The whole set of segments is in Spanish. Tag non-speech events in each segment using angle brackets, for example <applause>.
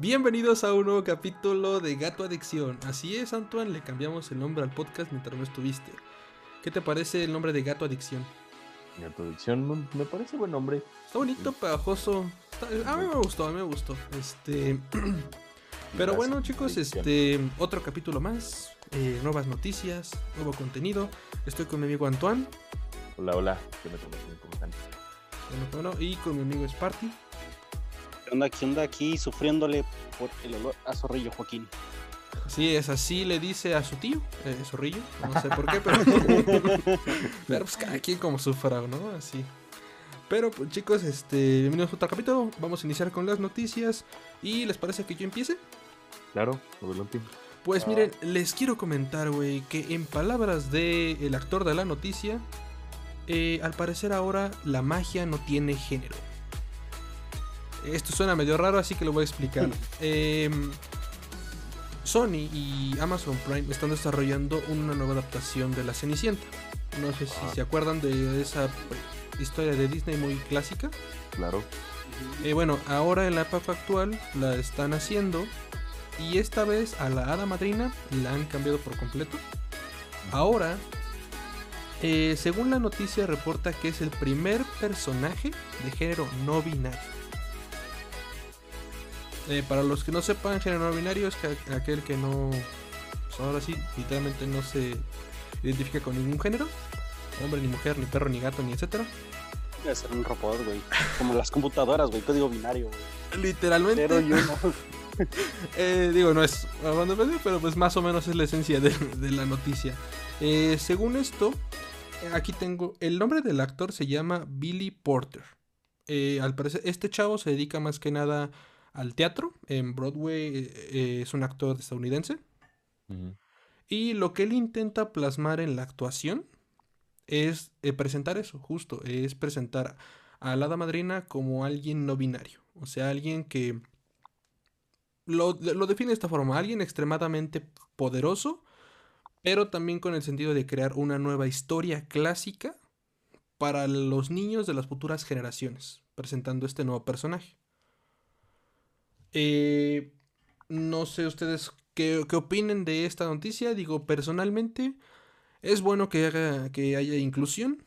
Bienvenidos a un nuevo capítulo de Gato Adicción. Así es, Antoine, le cambiamos el nombre al podcast mientras no estuviste. ¿Qué te parece el nombre de Gato Adicción? Gato Adicción me parece buen nombre. Está bonito, pegajoso. a mí me gustó, a mí me gustó. Este. <clears throat> Pero bueno, chicos, este. Otro capítulo más. Eh, nuevas noticias, nuevo contenido. Estoy con mi amigo Antoine. Hola, hola. ¿Qué me ¿Cómo están? Bueno, y con mi amigo Sparty. ¿Qué onda? ¿Qué onda aquí sufriéndole por el olor a zorrillo, Joaquín? Sí, es así le dice a su tío, eh, zorrillo. No sé por qué, <laughs> pero. <laughs> pero pues cada quien como sufra, ¿no? Así. Pero pues, chicos, este, bienvenidos a otro capítulo. Vamos a iniciar con las noticias. ¿Y les parece que yo empiece? Claro, adelante. Pues ah. miren, les quiero comentar, güey, que en palabras del el actor de la noticia, eh, al parecer ahora la magia no tiene género. Esto suena medio raro, así que lo voy a explicar. <laughs> Em, Sony y Amazon Prime están desarrollando una nueva adaptación de La Cenicienta. No sé si ah. se acuerdan de esa historia de Disney muy clásica. Claro. Eh, bueno, ahora en la época actual la están haciendo y esta vez a la hada madrina la han cambiado por completo. Ahora, eh, según la noticia reporta que es el primer personaje de género no binario. Eh, para los que no sepan, género no binario es aquel que no. Pues ahora sí, literalmente no se identifica con ningún género. Hombre, ni mujer, ni perro, ni gato, ni etcétera. Debe ser un robot, güey. Como las computadoras, güey. Código binario, güey. Literalmente. Pero yo no. <laughs> eh, digo, no es pero pues más o menos es la esencia de, la noticia. Eh, según esto, aquí tengo. El nombre del actor se llama Billy Porter. Eh, al parecer, este chavo se dedica más que nada al teatro. En Broadway eh, eh, es un actor estadounidense. Y lo que él intenta plasmar en la actuación es eh, presentar eso, justo, es presentar a la hada madrina como alguien no binario. O sea, alguien que lo, lo define de esta forma, alguien extremadamente poderoso, pero también con el sentido de crear una nueva historia clásica para los niños de las futuras generaciones, presentando este nuevo personaje. Eh, no sé ustedes qué, opinen de esta noticia. Digo, personalmente es bueno que, haga, que haya inclusión,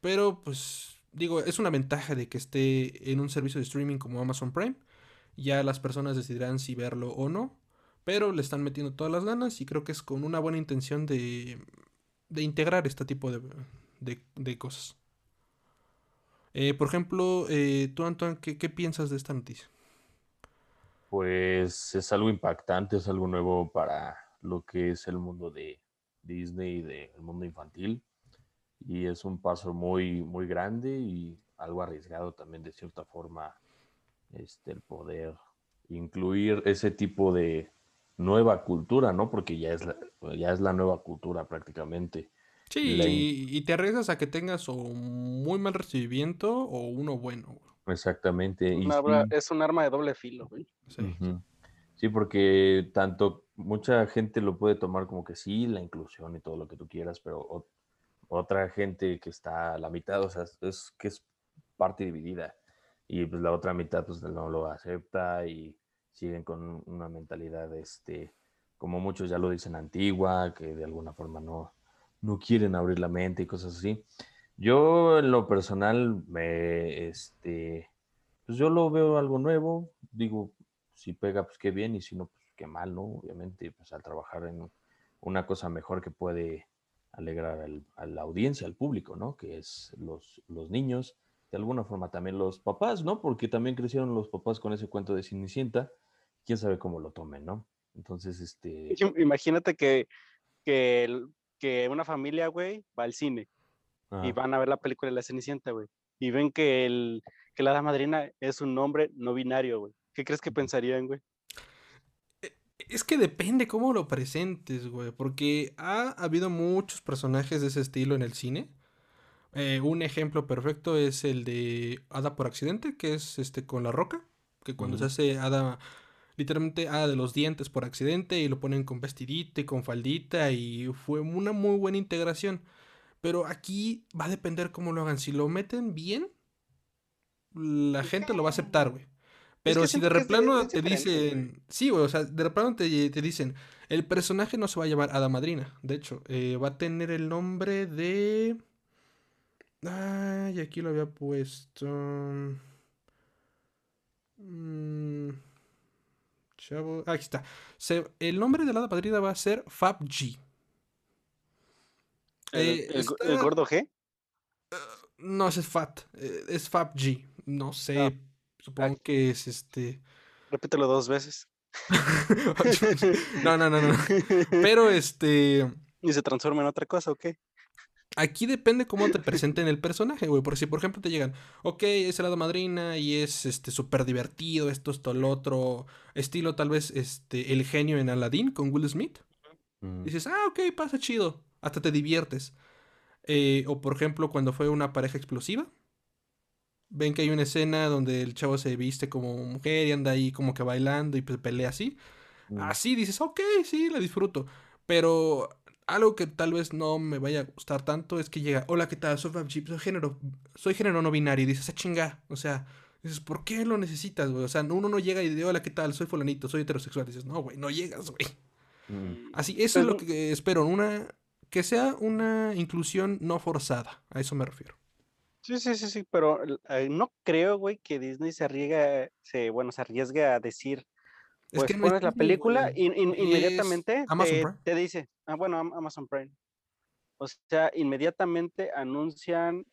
pero pues digo, es una ventaja de que esté en un servicio de streaming como Amazon Prime. Ya las personas decidirán si verlo o no, pero le están metiendo todas las ganas y creo que es con una buena intención de, de integrar este tipo de, de, cosas. Eh, por ejemplo, eh, tú, Antoine, ¿qué, ¿qué piensas de esta noticia? Pues es algo impactante, es algo nuevo para lo que es el mundo de Disney y del mundo infantil. Y es un paso muy, muy grande y algo arriesgado también de cierta forma este, el poder incluir ese tipo de nueva cultura, ¿no? Porque ya es la, ya es la nueva cultura prácticamente. Sí, y, te arriesgas a que tengas o muy mal recibimiento o uno bueno. Exactamente. es un arma de doble filo, güey. Sí. porque tanto mucha gente lo puede tomar como que sí, la inclusión y todo lo que tú quieras, pero otra gente que está a la mitad, o sea, es que es parte dividida. Y pues la otra mitad pues no lo acepta y siguen con una mentalidad, este, como muchos ya lo dicen, antigua, que de alguna forma no, no quieren abrir la mente y cosas así. Yo en lo personal me, este, pues yo lo veo algo nuevo, digo, si pega, pues qué bien, y si no, pues qué mal, ¿no? Obviamente, pues al trabajar en una cosa mejor que puede alegrar a la audiencia, al público, ¿no? Que es los, los niños, de alguna forma también los papás, ¿no? Porque también crecieron los papás con ese cuento de Cenicienta, quién sabe cómo lo tomen, ¿no? Entonces, este... Imagínate que, que, que una familia, güey, va al cine y van a ver la película de la Cenicienta, güey, y ven que, el, que la hada madrina es un nombre no binario, güey. ¿Qué crees que pensarían, güey? E, es que depende cómo lo presentes, güey, porque ha habido muchos personajes de ese estilo en el cine. Eh, un ejemplo perfecto es el de Hada por accidente, que es este con la roca, que cuando se hace Hada, literalmente Hada de los dientes por accidente y lo ponen con vestidito y con faldita y fue una muy buena integración. Pero aquí va a depender cómo lo hagan. Si lo meten bien, la gente lo va a aceptar, güey. Pero si de replano te dicen. Sí, güey, o sea, de replano te, te, dicen. El personaje no se va a llamar Hada Madrina. De hecho, eh, va a tener el nombre de. Ay, aquí lo había puesto. Mm, chavo. Aquí está. el nombre de la Hada Madrina va a ser Fab G. ¿El, eh, gordo G? no, ese es Fat. Eh, es Fab G. No sé. Ah. Supongo que es este. Repítelo dos veces. <laughs> <laughs> no, no, no, no. Pero este. ¿Y se transforma en otra cosa o qué? Aquí depende cómo te presenten el personaje, güey. Por si, por ejemplo, te llegan, ok, es el lado madrina y es este súper divertido, esto, esto, el otro. Estilo, tal vez, este, el genio en Aladdin con Will Smith. Mm. Dices, ah, ok, pasa chido. Hasta te diviertes. Eh, o por ejemplo, cuando fue una pareja explosiva ven que hay una escena donde el chavo se viste como mujer y anda ahí como que bailando y pues pelea así. Mm. Así dices, ok, sí, la disfruto. Pero algo que tal vez no me vaya a gustar tanto es que llega, hola, ¿qué tal? Soy soy género, soy género no binario. Y dices, a ah, chinga. O sea, dices, ¿por qué lo necesitas, güey? O sea, uno no llega y dice, hola, ¿qué tal? Soy fulanito, soy heterosexual. dices, no, güey, no llegas, güey. Mm. Así, eso es lo que espero, una, que sea una inclusión no forzada. A eso me refiero. Sí, sí, sí, sí, pero eh, no creo, güey, que Disney se arriesgue, se, bueno, se arriesgue a decir, pues es que pones la película y inmediatamente te, dice, ah, bueno, Amazon Prime. O sea, inmediatamente anuncian,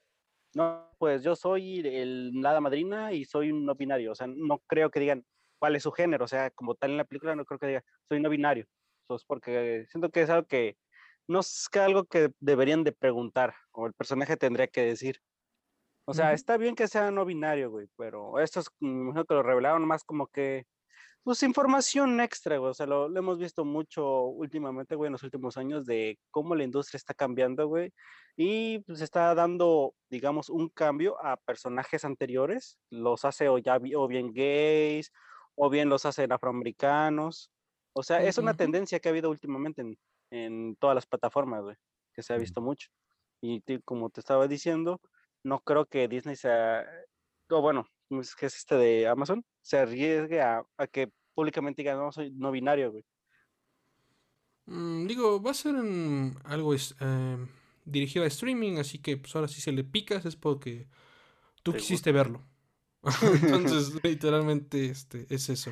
no, pues yo soy el nada madrina y soy un no binario. O sea, no creo que digan cuál es su género. O sea, como tal en la película, no creo que diga, soy no binario. Entonces, porque siento que es algo que no es algo que deberían de preguntar o el personaje tendría que decir. O sea, está bien que sea no binario, güey, pero esto es, mejor que lo revelaron más como que, pues, información extra, güey. O sea, lo, hemos visto mucho últimamente, güey, en los últimos años de cómo la industria está cambiando, güey. Y pues está dando, digamos, un cambio a personajes anteriores. Los hace o ya o bien gays, o bien los hacen afroamericanos. O sea, es una tendencia que ha habido últimamente en, en todas las plataformas, güey, que se ha visto mucho. Y como te estaba diciendo, no creo que Disney sea, o bueno, que es este de Amazon, se arriesgue a, que públicamente diga, no, soy no binario, güey. Mm, digo, va a ser algo em, dirigido a streaming, así que pues ahora si se le picas es porque tú quisiste verlo. <laughs> Entonces, literalmente, este, es eso.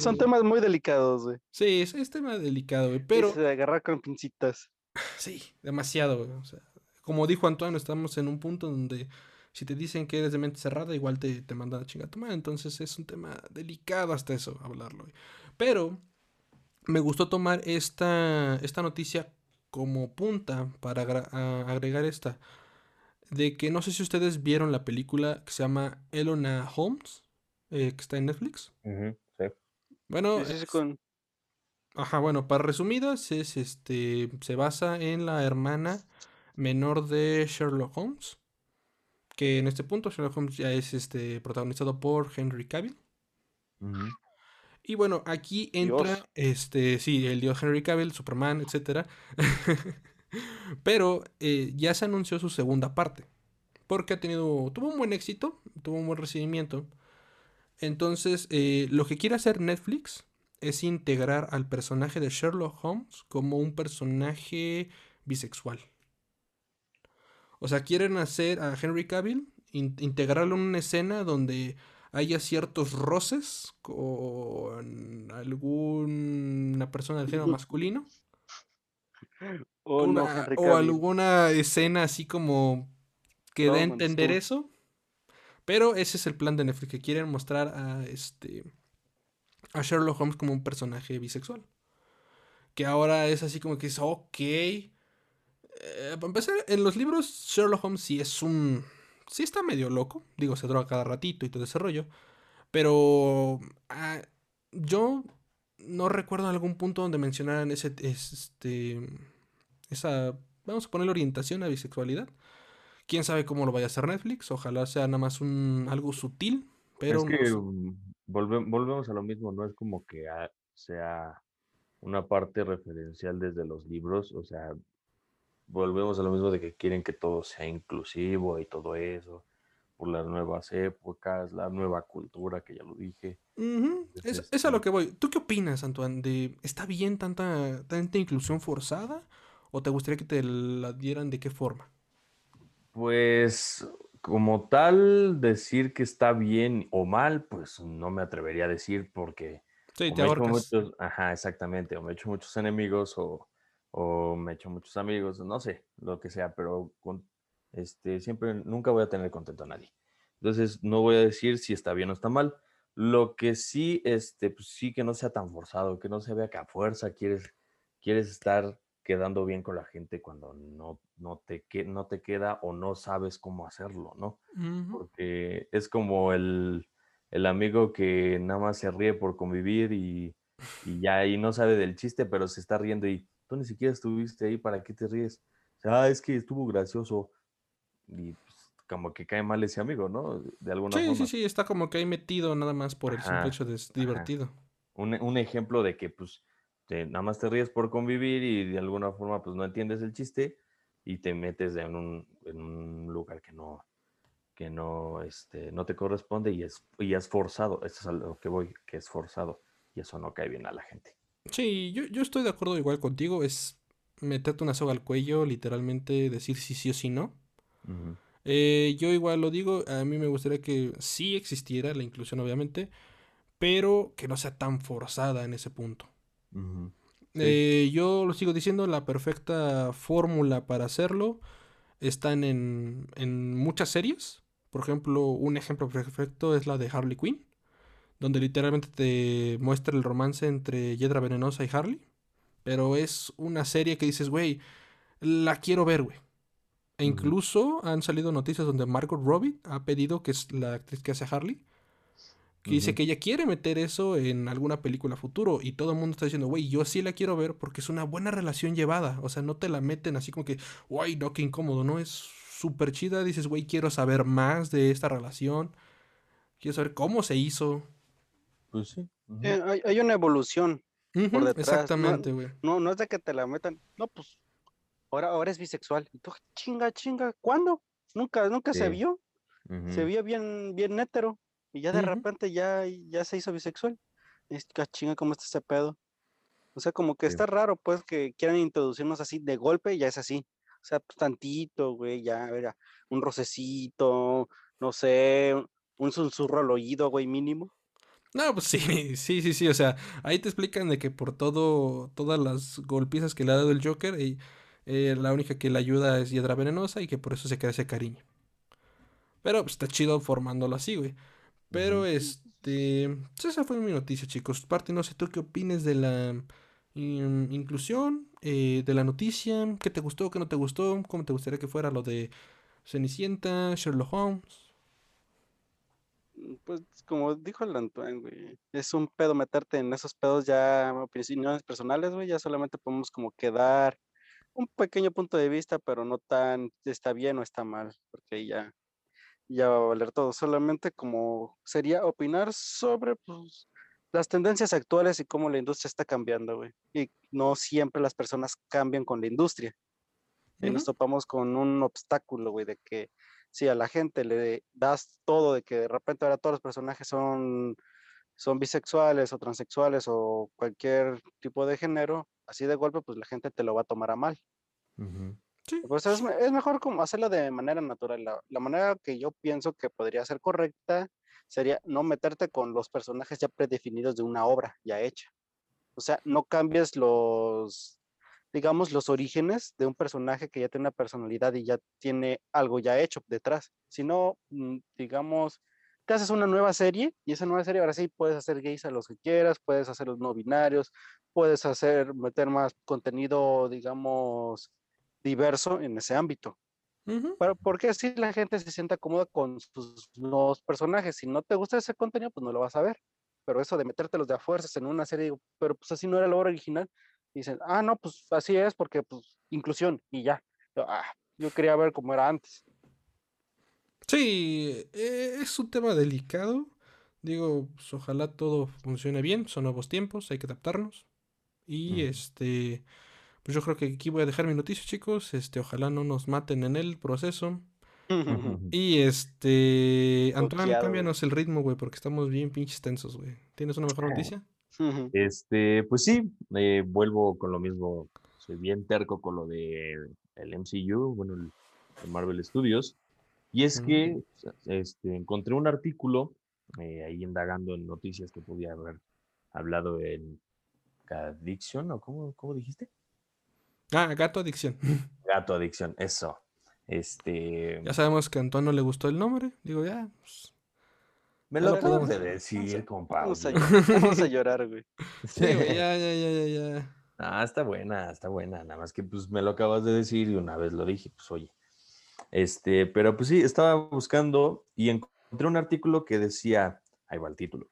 Son, temas muy delicados, güey. Sí, es, tema delicado, güey, pero... de agarrar con pincitas. <sighs> Sí, demasiado, güey. O sea, como dijo Antonio, estamos en un punto donde si te dicen que eres de mente cerrada, igual te, te mandan a chingar tu madre. Entonces es un tema delicado hasta eso, hablarlo. Pero me gustó tomar esta, esta noticia como punta para agregar esta. De que no sé si ustedes vieron la película que se llama Elona Holmes, eh, que está en Netflix. sí. Bueno, ajá, bueno, para resumidas, es este se basa en la hermana menor de Sherlock Holmes. Que en este punto Sherlock Holmes ya es este, protagonizado por Henry Cavill. Y bueno, aquí entra, este, sí, el dios Henry Cavill, Superman, etc. <laughs> Pero eh, ya se anunció su segunda parte. Porque ha tenido, tuvo un buen éxito, tuvo un buen recibimiento. Entonces, eh, lo que quiere hacer Netflix es integrar al personaje de Sherlock Holmes como un personaje bisexual. O sea, quieren hacer a Henry Cavill, integrarlo en una escena donde haya ciertos roces con alguna persona del género masculino. o alguna escena así como que dé a entender eso. Pero ese es el plan de Netflix, que quieren mostrar a este Sherlock Holmes como un personaje bisexual. Que ahora es así como que es, ok, eh, para empezar, en los libros Sherlock Holmes sí es un... Sí está medio loco. Digo, se droga cada ratito y todo ese rollo. Pero ah, yo no recuerdo algún punto donde mencionaran ese... Este, esa... Vamos a poner orientación a bisexualidad. Quién sabe cómo lo vaya a hacer Netflix. Ojalá sea nada más un algo sutil. Pero es que mm, volvemos a lo mismo. No es como que sea una parte referencial desde los libros. O sea, volvemos a lo mismo de que quieren que todo sea inclusivo y todo eso. por las nuevas épocas, la nueva cultura, que ya lo dije. es, es, a lo que voy. ¿Tú qué opinas, Antoine? De, ¿Está bien tanta, tanta inclusión forzada? ¿O te gustaría que te la dieran de qué forma? Pues como tal, decir que está bien o mal, pues no me atrevería a decir porque... Sí, te ahorcas. ajá, exactamente. O me he hecho muchos enemigos o, o me he hecho muchos amigos, no sé, lo que sea, pero con, este, siempre, nunca voy a tener contento a nadie. Entonces, no voy a decir si está bien o está mal. Lo que sí, este, pues sí que no sea tan forzado, que no se vea que a fuerza quieres, quieres estar quedando bien con la gente cuando no, no, te, no te queda o no sabes cómo hacerlo, ¿no? Porque es como el, el, amigo que nada más se ríe por convivir y, y ya ahí no sabe del chiste, pero se está riendo y tú ni siquiera estuviste ahí, ¿para qué te ríes? O sea, ah, es que estuvo gracioso y pues, como que cae mal ese amigo, ¿no? De alguna sí, forma. Sí, sí, está como que ahí metido nada más por el simple hecho de divertido. Un, un, ejemplo de que pues nada más te ríes por convivir y de alguna forma pues no entiendes el chiste y te metes en un, en un lugar que no que no, este, no te corresponde y es, y es forzado. Eso es a lo que voy, que es forzado. Y eso no cae bien a la gente. Sí, yo, yo estoy de acuerdo igual contigo. Es meterte una soga al cuello, literalmente decir sí, sí o sí no. Eh, yo igual lo digo, a mí me gustaría que sí existiera la inclusión, obviamente, pero que no sea tan forzada en ese punto. Eh, yo lo sigo diciendo, la perfecta fórmula para hacerlo están en, en muchas series. Por ejemplo, un ejemplo perfecto es la de Harley Quinn, donde literalmente te muestra el romance entre Yedra Venenosa y Harley. Pero es una serie que dices, güey, la quiero ver, güey. E incluso han salido noticias donde Margot Robbie ha pedido, que es la actriz que hace Harley, que dice que ella quiere meter eso en alguna película futuro. Y todo el mundo está diciendo, güey, yo sí la quiero ver porque es una buena relación llevada. O sea, no te la meten así como que, güey, no, qué incómodo, ¿no? Es súper chida. Dices, güey, quiero saber más de esta relación. Quiero saber cómo se hizo. Pues sí. Eh, hay, una evolución por detrás. Exactamente, güey. No, no, es de que te la metan. No, pues ahora, ahora es bisexual. Y tú, chinga, chinga, ¿cuándo? Nunca, nunca se vio. Se vio bien, bien hétero. Y ya de repente ya, ya se hizo bisexual. Es chinga, ¿cómo está ese pedo? O sea, como que está raro, pues, que quieran introducirnos así de golpe, ya es así. O sea, pues tantito, güey, ya, verá, un rocecito, no sé, un susurro al oído, güey, mínimo. No, pues sí, <laughs> sí, sí, sí. O sea, ahí te explican de que por todo, todas las golpizas que le ha dado el Joker, y eh, la única que le ayuda es Hiedra Venenosa y que por eso se queda ese cariño. Pero pues, está chido formándolo así, güey. Pero este. Pues, esa fue mi noticia, chicos. Parte, no sé tú qué opines de la inclusión, eh, de la noticia. ¿Qué te gustó, qué no te gustó? ¿Cómo te gustaría que fuera lo de Cenicienta, Sherlock Holmes? Pues como dijo el Antoine, güey, es un pedo meterte en esos pedos ya opiniones personales, güey, ya solamente podemos como quedar un pequeño punto de vista, pero no tan está bien o está mal, porque ya, ya va a valer todo. Solamente como sería opinar sobre pues, las tendencias actuales y cómo la industria está cambiando, güey. Y no siempre las personas cambian con la industria. Y nos topamos con un obstáculo, güey, de que si a la gente le das todo de que de repente ahora todos los personajes son, son bisexuales o transexuales o cualquier tipo de género, así de golpe, pues la gente te lo va a tomar a mal. Pues es, mejor hacerlo de manera natural. La, la, manera que yo pienso que podría ser correcta sería no meterte con los personajes ya predefinidos de una obra ya hecha. O sea, no cambies los, digamos, los orígenes de un personaje que ya tiene una personalidad y ya tiene algo ya hecho detrás, sino, mm, digamos, te haces una nueva serie y esa nueva serie ahora sí puedes hacer gays a los que quieras, puedes hacer los no binarios, puedes hacer, meter más contenido, digamos, diverso en ese ámbito. Pero porque así la gente se sienta cómoda con sus nuevos personajes. Si no te gusta ese contenido, pues no lo vas a ver. Pero eso de metértelos de a fuerzas en una serie, pero pues así no era la obra original, dicen, ah, no, pues así es porque pues inclusión y ya. Yo, ah, yo quería ver cómo era antes. Sí, e, es un tema delicado. Digo, pues, ojalá todo funcione bien, son nuevos tiempos, hay que adaptarnos. Y este, pues yo creo que aquí voy a dejar mi noticia, chicos. Este, ojalá no nos maten en el proceso. y este. Antoine, cámbianos el ritmo, güey, porque estamos bien pinches tensos, güey. ¿Tienes una mejor noticia? Este, pues sí, eh, vuelvo con lo mismo. Soy bien terco con lo de el MCU, bueno, el, Marvel Studios. Y es que este, encontré un artículo eh, ahí indagando en noticias que podía haber hablado en Addiction, ¿o cómo, cómo dijiste? Ah, Gato Adicción. <laughs> Gato Adicción, eso. Este. Ya sabemos que a Antoine no le gustó el nombre. Digo, ya. Pues, me lo acabas de decir, compadre. Vamos a, llorar, güey. <laughs> Sí, güey, ya, ya, ya, ya, ya. Ah, está buena, está buena. Nada más que pues me lo acabas de decir y una vez lo dije, pues oye. Este, pero pues sí, estaba buscando y encontré un artículo que decía, ahí va el título.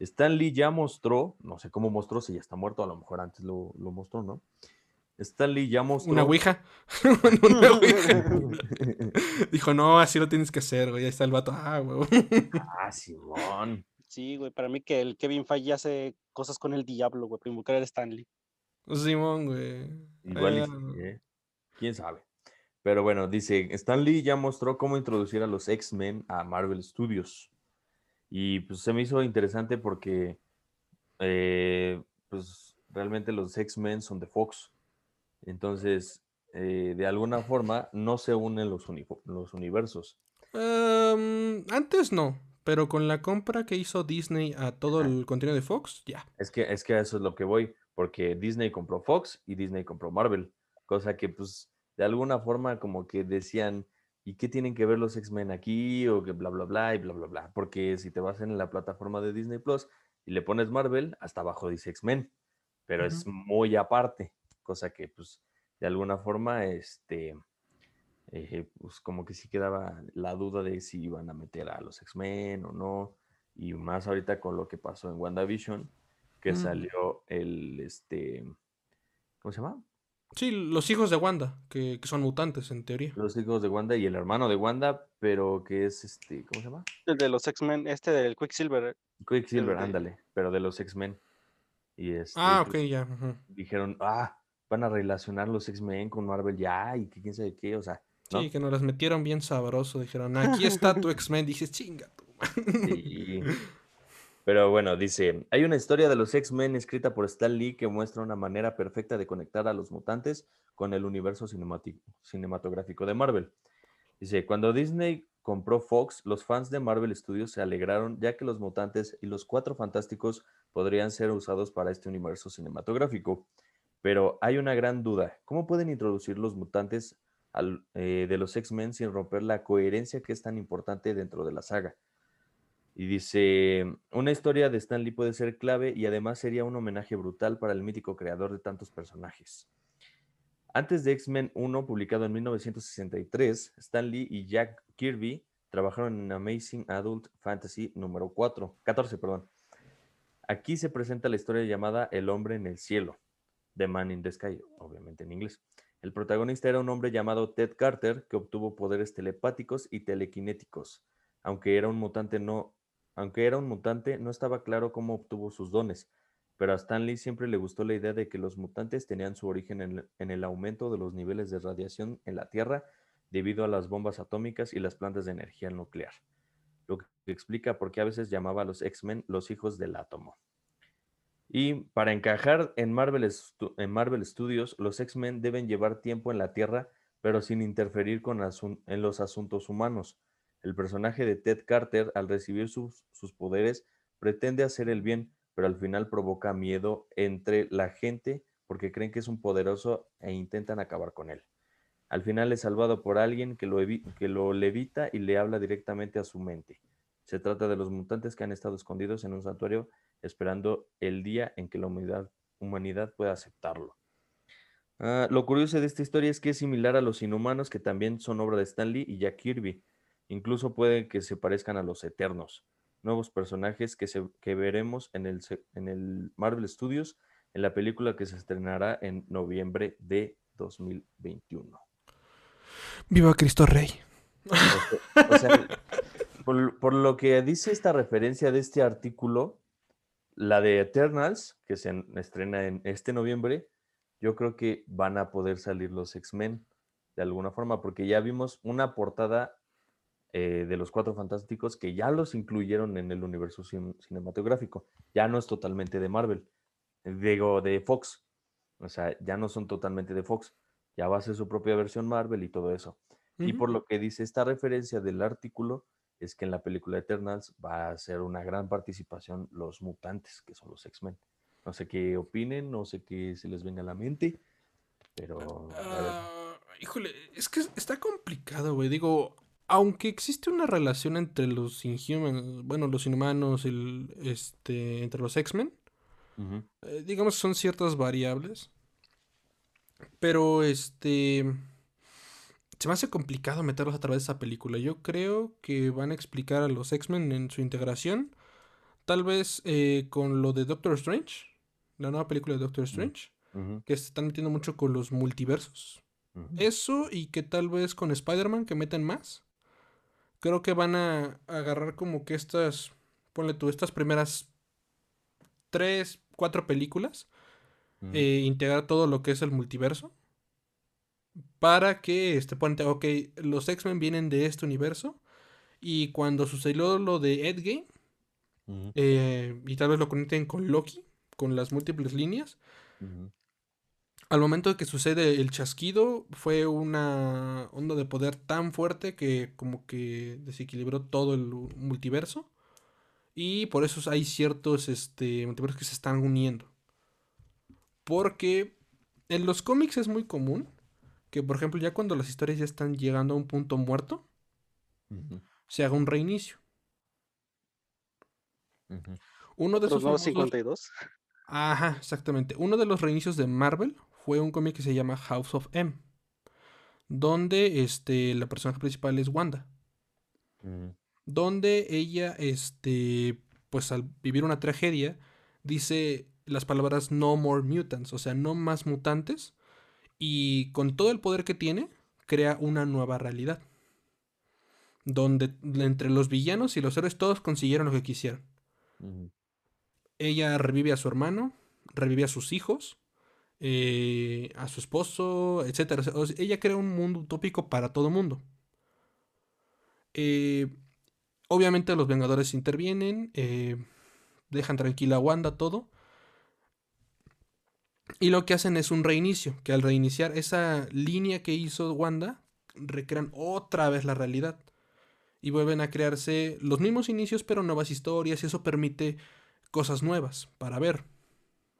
Stan Lee ya mostró, no sé cómo mostró, si ya está muerto, a lo mejor antes lo, lo mostró, ¿no? Stanley ya mostró. Una ouija. <laughs> Una ouija. <laughs> Dijo, no, así lo tienes que hacer, güey. Ahí está el vato. Ah, güey. Ah, Simón. Sí, güey. Para mí que el Kevin Feige hace cosas con el diablo, güey, para invocar a Stanley. Simón, güey. Igual, ¿eh? quién sabe. Pero bueno, dice, Stanley ya mostró cómo introducir a los X-Men a Marvel Studios. Y pues se me hizo interesante porque, eh, pues realmente los X-Men son de Fox. Entonces, eh, de alguna forma, no se unen los, los universos. Em, antes no, pero con la compra que hizo Disney a todo el contenido de Fox, ya. Es que, es que a eso es lo que voy, porque Disney compró Fox y Disney compró Marvel, cosa que pues de alguna forma como que decían, ¿y qué tienen que ver los X-Men aquí? O que bla, bla, bla, y bla, bla, bla. Porque si te vas en la plataforma de Disney Plus y le pones Marvel, hasta abajo dice X-Men, pero es muy aparte cosa que pues de alguna forma, este, eh, pues como que sí quedaba la duda de si iban a meter a los X-Men o no, y más ahorita con lo que pasó en WandaVision, que mm. salió el, este, ¿cómo se llama? Sí, los hijos de Wanda, que, son mutantes en teoría. Los hijos de Wanda y el hermano de Wanda, pero que es este, ¿cómo se llama? El de los X-Men, este del Quicksilver. Quicksilver, ándale, pero de los X-Men. Y este, ah, ok, ya. Dijeron, ah, van a relacionar los X-Men con Marvel ya y que quién sabe qué, o sea. Sí, que nos las metieron bien sabroso. Dijeron, aquí está tu <laughs> X-Men. Dije, chinga tú. Sí. <laughs> Pero bueno, dice, hay una historia de los X-Men escrita por Stan Lee que muestra una manera perfecta de conectar a los mutantes con el universo cinematográfico de Marvel. Dice, cuando Disney compró Fox, los fans de Marvel Studios se alegraron ya que los mutantes y los cuatro fantásticos podrían ser usados para este universo cinematográfico. Pero hay una gran duda. ¿Cómo pueden introducir los mutantes eh, de los X-Men sin romper la coherencia que es tan importante dentro de la saga? Y dice, una historia de Stan Lee puede ser clave y además sería un homenaje brutal para el mítico creador de tantos personajes. Antes de X-Men 1, publicado en 1963, Stan Lee y Jack Kirby trabajaron en Amazing Adult Fantasy número 4, 14. Perdón. Aquí se presenta la historia llamada El hombre en el cielo, The Man in the Sky, obviamente en inglés. El protagonista era un hombre llamado Ted Carter que obtuvo poderes telepáticos y telequinéticos. Aunque era un mutante no, aunque era un mutante, no estaba claro cómo obtuvo sus dones, pero a Stanley siempre le gustó la idea de que los mutantes tenían su origen en, en el aumento de los niveles de radiación en la Tierra debido a las bombas atómicas y las plantas de energía nuclear, lo que explica por qué a veces llamaba a los X-Men los hijos del átomo. Y para encajar en Marvel, en Marvel Studios, los X-Men deben llevar tiempo en la Tierra, pero sin interferir con en los asuntos humanos. El personaje de Ted Carter, al recibir sus, sus poderes, pretende hacer el bien, pero al final provoca miedo entre la gente porque creen que es un poderoso e intentan acabar con él. Al final es salvado por alguien que lo, que lo levita y le habla directamente a su mente. Se trata de los mutantes que han estado escondidos en un santuario esperando el día en que la humanidad, humanidad pueda aceptarlo. Ah, lo curioso de esta historia es que es similar a los inhumanos, que también son obra de Stanley y Jack Kirby. Incluso puede que se parezcan a los Eternos, nuevos personajes que, se, que veremos en el, en el Marvel Studios en la película que se estrenará en noviembre de 2021. Viva Cristo Rey. por, por, lo que dice esta referencia de este artículo, la de Eternals, que se estrena en este noviembre, yo creo que van a poder salir los X-Men de alguna forma, porque ya vimos una portada eh, de los Cuatro Fantásticos que ya los incluyeron en el universo cinematográfico. Ya no es totalmente de Marvel, digo, de Fox. O sea, ya no son totalmente de Fox. Ya va a ser su propia versión Marvel y todo eso. Y por lo que dice esta referencia del artículo, es que en la película Eternals va a ser una gran participación los mutantes, que son los X-Men. No sé qué opinen, no sé qué se les venga a la mente, pero... Ah, híjole, es que está complicado, güey. Digo, aunque existe una relación entre los Inhumans, bueno, los inhumanos, el, este, entre los X-Men, eh, digamos que son ciertas variables. Pero este se me hace complicado meterlos a través de esa película. Yo creo que van a explicar a los X-Men en su integración. Tal vez eh, con lo de Doctor Strange, la nueva película de Doctor Strange, que se están metiendo mucho con los multiversos. Eso y que tal vez con Spider-Man que meten más. Creo que van a agarrar como que estas, ponle tú, estas primeras tres, cuatro películas, eh, integrar todo lo que es el multiverso para que este ponte, ok, los X-Men vienen de este universo y cuando sucedió lo de Endgame eh, y tal vez lo conecten con Loki, con las múltiples líneas, al momento de que sucede el chasquido fue una onda de poder tan fuerte que como que desequilibró todo el multiverso y por eso hay ciertos este, multiversos que se están uniendo. Porque en los cómics es muy común que, por ejemplo, ya cuando las historias ya están llegando a un punto muerto, se haga un reinicio. Uno de esos. ¿Los 52? Ajá, exactamente. Uno de los reinicios de Marvel fue un cómic que se llama House of M. Donde este, la personaje principal es Wanda. Donde ella, este, pues al vivir una tragedia, dice las palabras no more mutants, o sea, no más mutantes, y con todo el poder que tiene, crea una nueva realidad. Donde entre los villanos y los héroes todos consiguieron lo que quisieron. Ella revive a su hermano, revive a sus hijos, eh, a su esposo, etc. ella crea un mundo utópico para todo mundo. Eh, obviamente los Vengadores intervienen, eh, dejan tranquila a Wanda todo. Y lo que hacen es un reinicio, que al reiniciar esa línea que hizo Wanda, recrean otra vez la realidad. Y vuelven a crearse los mismos inicios, pero nuevas historias, y eso permite cosas nuevas para ver.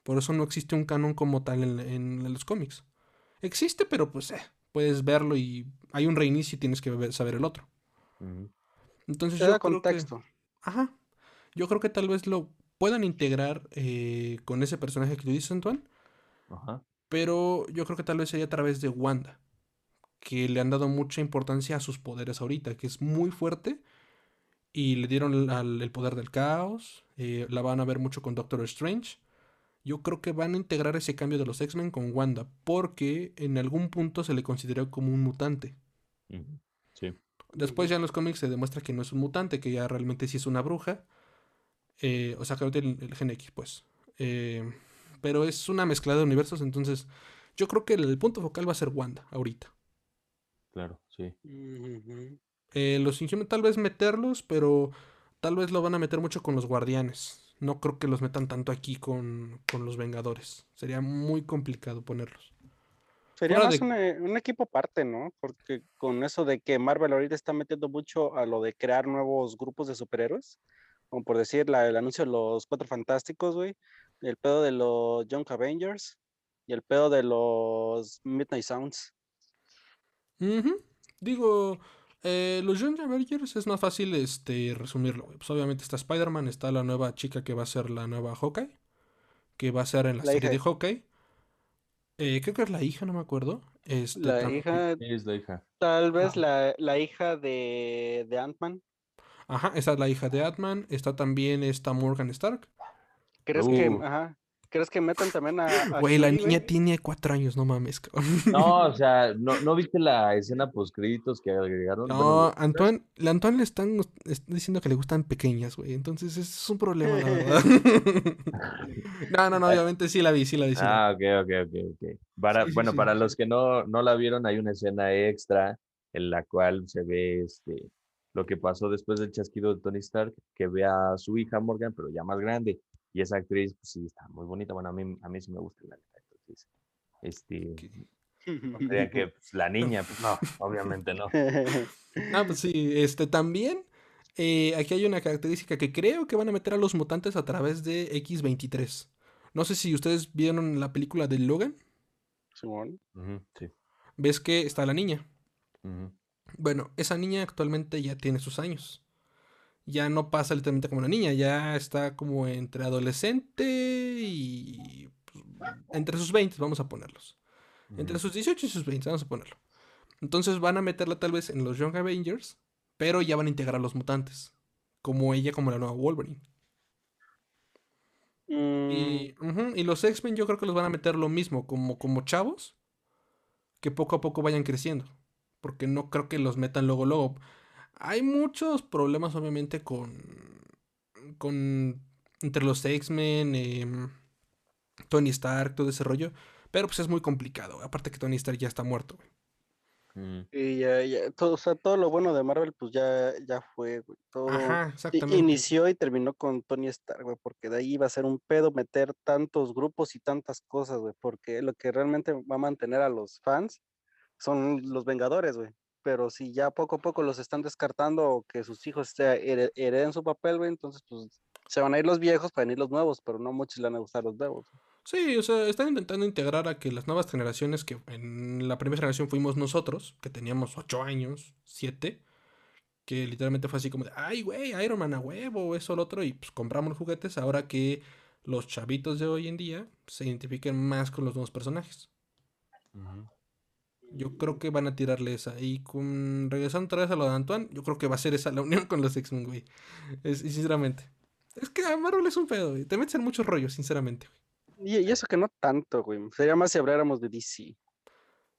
Por eso no existe un canon como tal en, los cómics. Existe, pero pues eh, puedes verlo y hay un reinicio y tienes que saber el otro. Entonces yo contexto. ajá. Yo creo que tal vez lo puedan integrar eh, con ese personaje que tú dices, Antoine pero yo creo que tal vez sería a través de Wanda, que le han dado mucha importancia a sus poderes ahorita, que es muy fuerte. Y le dieron el poder del caos. Eh, la van a ver mucho con Doctor Strange. Yo creo que van a integrar ese cambio de los X-Men con Wanda, porque en algún punto se le consideró como un mutante. Sí. Después ya en los cómics se demuestra que no es un mutante, que ya realmente sí es una bruja. Eh, o sea, que el, el Gen X, pues. Eh, pero es una mezcla de universos, entonces yo creo que el, punto focal va a ser Wanda ahorita. Claro, sí. Eh, los Inhuman tal vez meterlos, pero tal vez lo van a meter mucho con los guardianes. No creo que los metan tanto aquí con, los Vengadores. Sería muy complicado ponerlos. Sería más eh, un, equipo aparte, ¿no? Porque con eso de que Marvel ahorita está metiendo mucho a lo de crear nuevos grupos de superhéroes, como por decir la, el anuncio de los Cuatro Fantásticos, güey, el pedo de los Young Avengers y el pedo de los Midnight Sounds. Digo, eh, los Young Avengers es más fácil este, resumirlo. Pues obviamente está Spider-Man, está la nueva chica que va a ser la nueva Hawkeye, que va a ser en la, serie de Hawkeye. Eh, creo que es la hija, no me acuerdo. Este, la hija. Es la hija. Tal vez la, la, hija de, de Ant-Man. Ajá, esa es la hija de Ant-Man. Está también esta Morgan Stark. ¿Crees que, uh. ajá, ¿crees que metan también a. Güey, la niña tiene cuatro años, no mames, cabrón. No, o <laughs> sea, ¿no, ¿no viste la escena post créditos que agregaron? No, Antoine, la Antoine le están, diciendo que le gustan pequeñas, güey. Entonces es un problema, la verdad. <laughs> no, no, no, obviamente sí la vi, sí la vi. ah, ok, ok, ok, ok. Para, bueno, para los que no, no la vieron, hay una escena extra en la cual se ve este lo que pasó después del chasquido de Tony Stark, que ve a su hija Morgan, pero ya más grande. Y esa actriz, pues sí, está muy bonita. Bueno, a mí, a mí sí me gusta la neta. Entonces, este. <laughs> Que pues, la niña, pues no, <laughs> obviamente no. Ah, pues sí, este también. Eh, aquí hay una característica que creo que van a meter a los mutantes a través de X23. No sé si ustedes vieron la película de Logan. sí. Ves que está la niña. Bueno, esa niña actualmente ya tiene sus años. Ya no pasa literalmente como una niña, ya está como entre adolescente y pues, entre sus 20, vamos a ponerlos. Entre sus 18 y sus 20, vamos a ponerlo. Entonces van a meterla tal vez en los Young Avengers, pero ya van a integrar a los mutantes. Como ella, como la nueva Wolverine. Y, mm. y, los X-Men yo creo que los van a meter lo mismo, como, como chavos, que poco a poco vayan creciendo porque no creo que los metan luego, luego. Hay muchos problemas, obviamente, con. con. entre los X-Men, em, Tony Stark, todo ese rollo. Pero pues es muy complicado. Aparte que Tony Stark ya está muerto, mm. Y ya, ya, todo, o sea, todo lo bueno de Marvel, pues ya, ya fue, güey. Todo inició y terminó con Tony Stark, güey, porque de ahí iba a ser un pedo meter tantos grupos y tantas cosas, güey, porque lo que realmente va a mantener a los fans son los Vengadores, güey. Pero si ya poco a poco los están descartando o que sus hijos hereden su papel, güey, entonces pues se van a ir los viejos para venir los nuevos, pero no muchos le van a gustar los nuevos. Sí, o sea, están intentando integrar a que las nuevas generaciones, que en la primera generación fuimos nosotros, que teníamos ocho años, siete, que literalmente fue así como de, ay, güey, Iron Man a huevo, eso, lo otro, y pues compramos los juguetes, ahora que los chavitos de hoy en día se identifiquen más con los nuevos personajes. Yo creo que van a tirarle esa. Y con regresando otra vez a lo de Antoine, yo creo que va a ser esa la unión con los X-Men, güey. Es, sinceramente. Es que Marvel es un pedo, güey. Te metes en muchos rollos, sinceramente, güey. Y, eso que no tanto, güey. Sería más si habláramos de DC.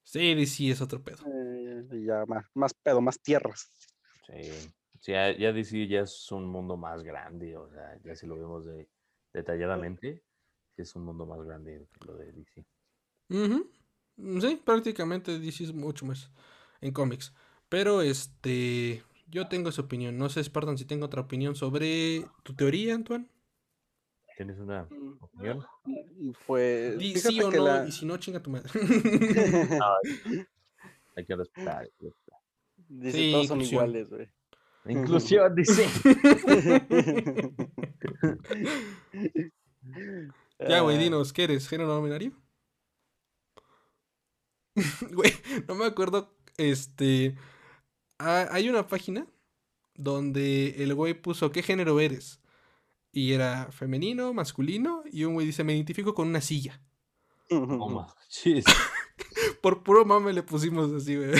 Sí, DC es otro pedo. Eh, ya más, más pedo, más tierras. Sí. sí ya, DC ya es un mundo más grande, o sea, ya si lo vemos de, detalladamente, es un mundo más grande que lo de DC. Uh sí, prácticamente DC es mucho más en cómics. Pero este, yo tengo esa opinión. No sé, Spartan, si tengo otra opinión sobre tu teoría, Antoine. ¿Tienes una mm, opinión? Pues. sí o no, y si no, chinga tu madre. <laughs> hay que respetar. Dice, todos son iguales, güey. Inclusión, dice. <laughs> <laughs> ya, güey, ah. dinos, ¿qué eres? ¿Género nominario? <laughs> Güey, no me acuerdo. Este. hay una página donde el güey puso qué género eres. Y era femenino, masculino. Y un güey dice: Me identifico con una silla. Oh, <laughs> Por puro mame le pusimos así, güey.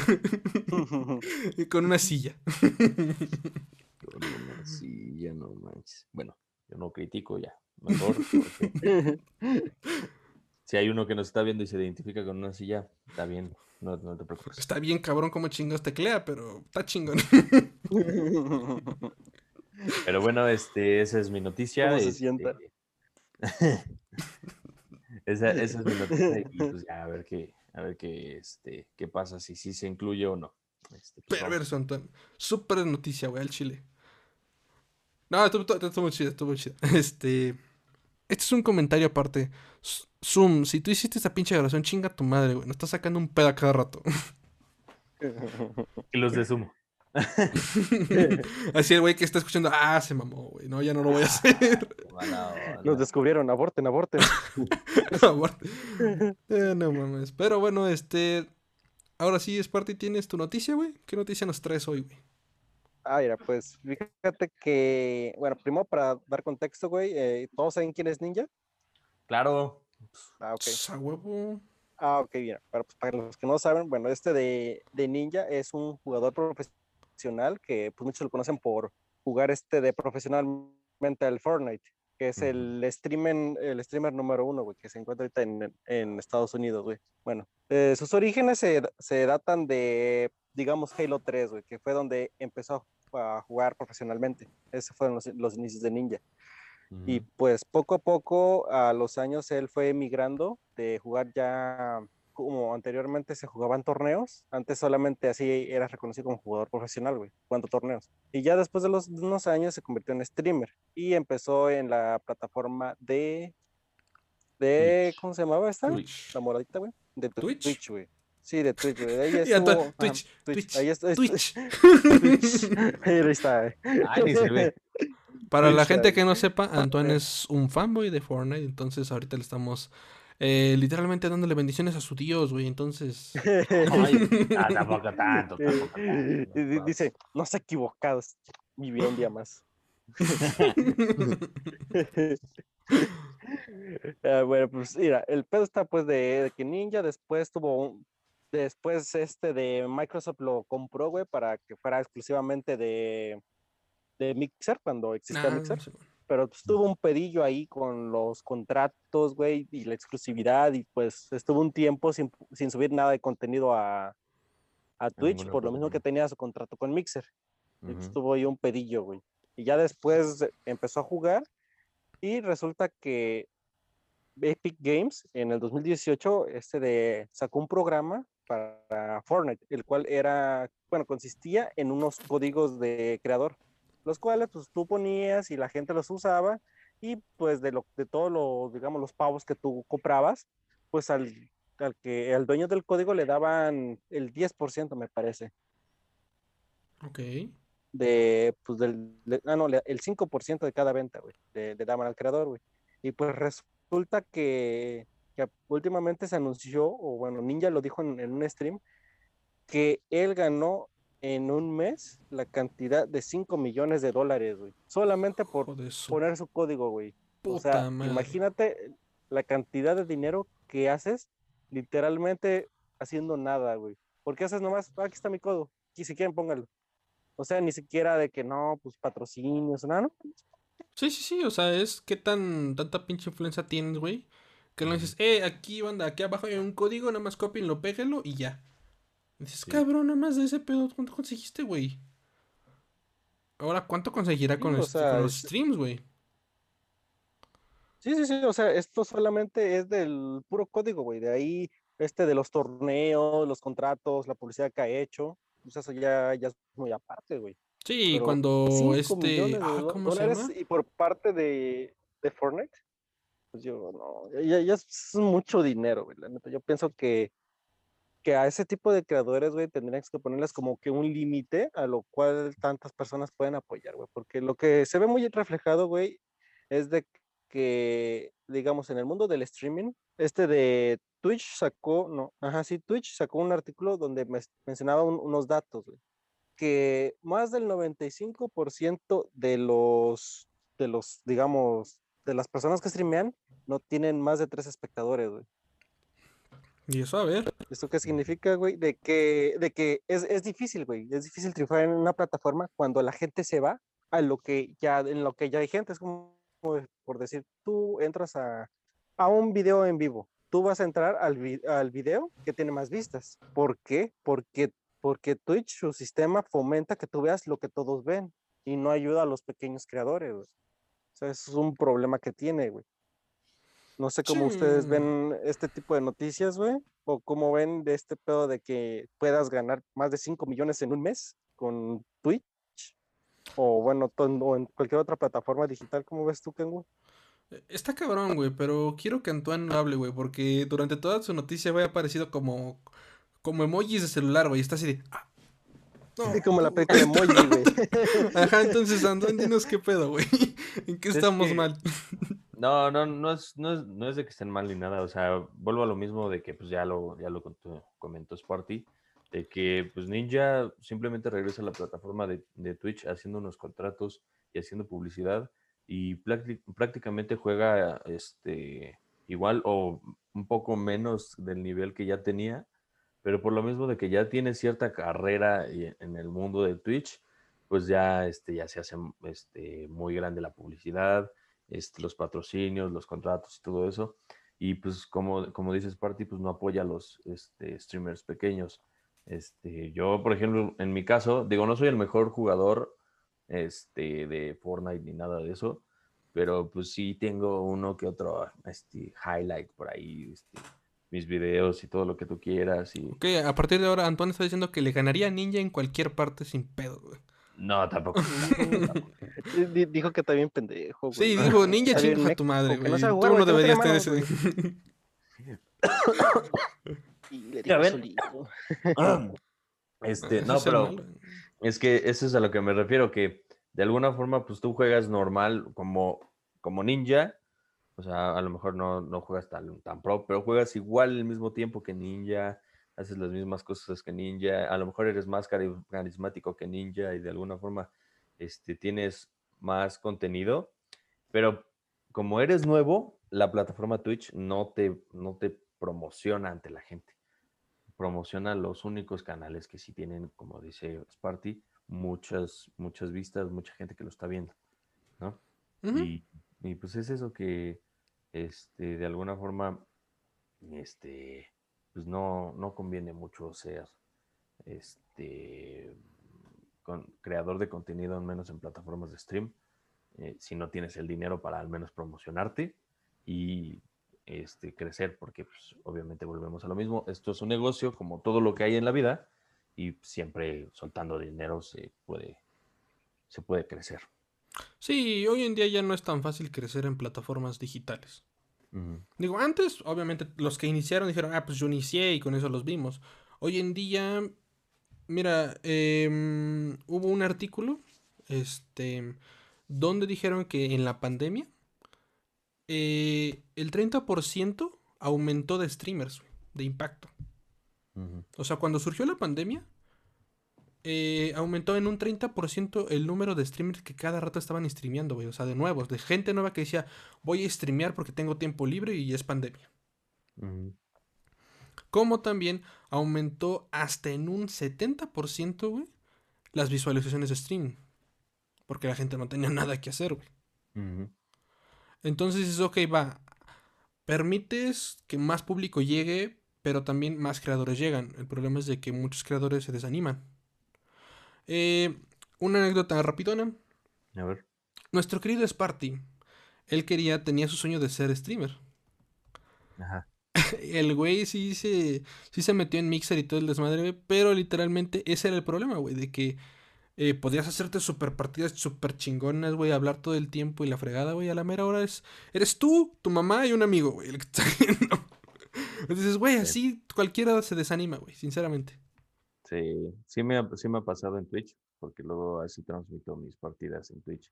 <laughs> con una silla. con una silla, no manches. Bueno, yo no critico ya. Mejor. Porque si hay uno que nos está viendo y se identifica con una silla, está bien, no, te preocupes. Está bien, cabrón, como chingados teclea, pero está chingón. <laughs> Pero bueno, este, esa es mi noticia. ¿Cómo se este, sienta? <laughs> esa, es mi <laughs> noticia y pues ya a ver qué, a ver qué, este, qué pasa, si sí se incluye o no. Este, pues, Perverso, Antonio. Súper noticia, güey, al chile. No, estuvo, estuvo muy chido, estuvo muy chido. Este, este es un comentario aparte. Zoom, si tú hiciste esa pinche grabación, chinga tu madre, güey. Nos estás sacando un pedo a cada rato. y los de Zoom. <laughs> Así el güey que está escuchando, ah, se mamó, güey. No, ya no lo voy a hacer. <laughs> Nos descubrieron, aborten, aborten. <laughs> aborten. Eh, no mames. Pero bueno, este. Ahora sí, Sparty, ¿tienes tu noticia, güey? ¿Qué noticia nos traes hoy, güey? Ah, mira, pues fíjate que, bueno, primero para dar contexto, güey, eh, ¿todos saben quién es Ninja? Claro. Ah, ok. A huevo. Ah, ok, bien. Para, pues, para los que no saben, bueno, este de, de, Ninja es un jugador profesional que pues muchos lo conocen por jugar este de profesionalmente al Fortnite, que es el streamer, el streamer número uno, güey, que se encuentra ahorita en, en Estados Unidos, güey. Bueno, eh, sus orígenes se, se, datan de, digamos, Halo 3, güey, que fue donde empezó a jugar profesionalmente. Esos fueron los, inicios de Ninja. Y pues poco a poco, a los años, él fue emigrando de jugar ya como anteriormente se jugaban torneos, antes solamente así eras reconocido como jugador profesional, güey, jugando torneos. Y ya después de los unos años se convirtió en streamer y empezó en la plataforma de de ¿cómo se llamaba esta? Twitch. La moradita, güey, de Twitch, güey. Sí, de Twitch, güey. Ahí <laughs> estuvo, Twitch, Twitch, Ahí está, Twitch. Twitch. <laughs> Ahí está. Ay, ni se ve. Para la gente que no sepa, Antoine es un fanboy de Fortnite, entonces ahorita le estamos eh, literalmente dándole bendiciones a su Dios, güey. Entonces. <laughs> Ay, tampoco tanto, Dice, no se equivocados. Viví un día más. Ah, bueno, pues mira, el pedo está pues de, que Ninja después tuvo un, después este de Microsoft lo compró, güey, para que fuera exclusivamente de, de Mixer, cuando existía ah, Mixer. Pero pues, tuvo un pedillo ahí con los contratos, güey, y la exclusividad, y pues estuvo un tiempo sin, subir nada de contenido a, a Twitch, por lo mismo que tenía su contrato con Mixer. Estuvo ahí un pedillo, güey. Y ya después empezó a jugar, y resulta que Epic Games en el 2018 este de, sacó un programa para Fortnite, el cual era, bueno, consistía en unos códigos de creador los cuales pues tú ponías y la gente los usaba y pues de lo de todos los digamos los pavos que tú comprabas pues al, al que el dueño del código le daban el 10% me parece. Ok. De pues del ah, no el 5% de cada venta güey le, daban al creador güey. Y pues resulta que, que, últimamente se anunció o bueno Ninja lo dijo en, en un stream que él ganó en un mes la cantidad de 5 millones de dólares, güey. Solamente por poner su código, güey. o sea, imagínate la cantidad de dinero que haces literalmente haciendo nada, güey. Porque haces nomás, ah, aquí está mi código, y si quieren póngalo. O sea, ni siquiera de que no, pues patrocinios, nada, ¿no? Sí, sí, sí, o sea, es que tan, tanta pinche influencia tienes, güey. Que no dices, eh, aquí, banda, aquí abajo hay un código, nada más copienlo, péguenlo y ya. Dices, cabrón, nada más de ese pedo, ¿cuánto conseguiste, güey? Ahora, ¿cuánto conseguirá con, los streams, güey? Sí, sí, sí, o sea, esto solamente es del puro código, güey. De ahí, este de los torneos, los contratos, la publicidad que ha hecho, pues eso ya, ya es muy aparte, güey. Sí, cuando este. Ah, ¿cómo se llama? Y por parte de, de Fortnite, pues yo no, ya, ya es mucho dinero, güey. La neta, yo pienso que que a ese tipo de creadores, güey, tendrías que ponerles como que un límite a lo cual tantas personas pueden apoyar, güey, porque lo que se ve muy reflejado, güey, es de que, digamos, en el mundo del streaming, este de Twitch sacó, no, ajá, sí, Twitch sacó un artículo donde me mencionaba unos datos, güey, que más del 95% de los, de los, digamos, de las personas que streamean no tienen más de tres espectadores, güey. ¿Y eso a ver? ¿Esto qué significa, güey? De que, de que es, es difícil, güey. Es difícil triunfar en una plataforma cuando la gente se va a lo que ya, en lo que ya hay gente. Es como, por decir, tú entras a, a un video en vivo. Tú vas a entrar al, al video que tiene más vistas. ¿Por qué? Porque, porque Twitch, su sistema, fomenta que tú veas lo que todos ven y no ayuda a los pequeños creadores, güey. O sea, eso es un problema que tiene, güey. No sé cómo ustedes ven este tipo de noticias, güey, o cómo ven de este pedo de que puedas ganar más de 5 millones en un mes con Twitch, o bueno, o en cualquier otra plataforma digital, ¿cómo ves tú, Kenwo? E, está cabrón, güey, pero quiero que Antoine hable, güey, porque durante toda su noticia, güey, ha aparecido como, como emojis de celular, güey, está así de... Ah, sí, como la película de emoji, güey. <laughs> Ajá, entonces, Antoine, dinos qué pedo, güey. ¿En qué estamos mal? No, no, no es, no, es, no es de que estén mal ni nada. O sea, vuelvo a lo mismo de que pues ya lo, ya lo comentó Sporty, de que pues Ninja simplemente regresa a la plataforma de, de Twitch haciendo unos contratos y haciendo publicidad y prácticamente juega este igual o un poco menos del nivel que ya tenía, pero por lo mismo de que ya tiene cierta carrera en el mundo de Twitch, pues ya, este, ya se hace este, muy grande la publicidad, este, los patrocinios, los contratos y todo eso. Y pues como, como dices, Party, pues no apoya a los este, streamers pequeños. Este, yo, por ejemplo, en mi caso, digo, no soy el mejor jugador este, de Fortnite ni nada de eso, pero pues sí tengo uno que otro este, highlight por ahí, este, mis videos y todo lo que tú quieras. Y... Ok, a partir de ahora Antoine está diciendo que le ganaría a Ninja en cualquier parte sin pedo, güey. No, tampoco. <laughs> dijo que está bien pendejo. Güey. Sí, dijo, <laughs> Ninja chinga a tu madre, güey. No Tú no deberías tener ese... <laughs> y le dijo Este, no, pero es que eso es a lo que me refiero, que de alguna forma, pues tú juegas normal como, como ninja, o sea, a lo mejor no, no juegas tan, tan pro, pero juegas igual al mismo tiempo que ninja, haces las mismas cosas que ninja, a lo mejor eres más carismático que ninja y de alguna forma este, tienes más contenido, pero como eres nuevo, la plataforma Twitch no te, no te promociona ante la gente promociona los únicos canales que sí tienen, como dice Sparty, muchas, muchas vistas, mucha gente que lo está viendo, ¿no? y, pues es eso que, este, de alguna forma, este, pues no, no conviene mucho ser, este, con, creador de contenido, al menos en plataformas de stream, eh, si no tienes el dinero para al menos promocionarte y este, crecer, porque pues, obviamente volvemos a lo mismo. Esto es un negocio como todo lo que hay en la vida y siempre soltando dinero se puede, se puede crecer. Sí, hoy en día ya no es tan fácil crecer en plataformas digitales. Digo, antes, obviamente, los que iniciaron dijeron, ah, pues yo inicié y con eso los vimos. Hoy en día, mira, em, hubo un artículo, este, donde dijeron que en la pandemia eh, el 30% aumentó de streamers, de impacto. O sea, cuando surgió la pandemia, eh, aumentó en un 30% el número de streamers que cada rato estaban streameando, güey. O sea, de nuevos, de gente nueva que decía, voy a streamear porque tengo tiempo libre y es pandemia. Como también aumentó hasta en un 70%, güey, las visualizaciones de streaming. Porque la gente no tenía <laughs> nada que hacer, güey. Entonces dices, ok, va, permites que más público llegue, pero también más creadores llegan. El problema es de que muchos creadores se desaniman. Eh, una anécdota rapidona. A ver. Nuestro querido Sparty, él quería, tenía su sueño de ser streamer. Ajá. <laughs> El güey sí se, sí se metió en Mixer y todo el desmadre, pero literalmente ese era el problema, güey, de que eh, podías hacerte super partidas super chingonas, güey, hablar todo el tiempo y la fregada, güey, a la mera hora es, eres tú, tu mamá y un amigo, güey, el que está <laughs> viendo. Entonces, güey, así cualquiera se desanima, güey, sinceramente. Sí, sí me, ha, sí me ha pasado en Twitch, porque luego así transmito mis partidas en Twitch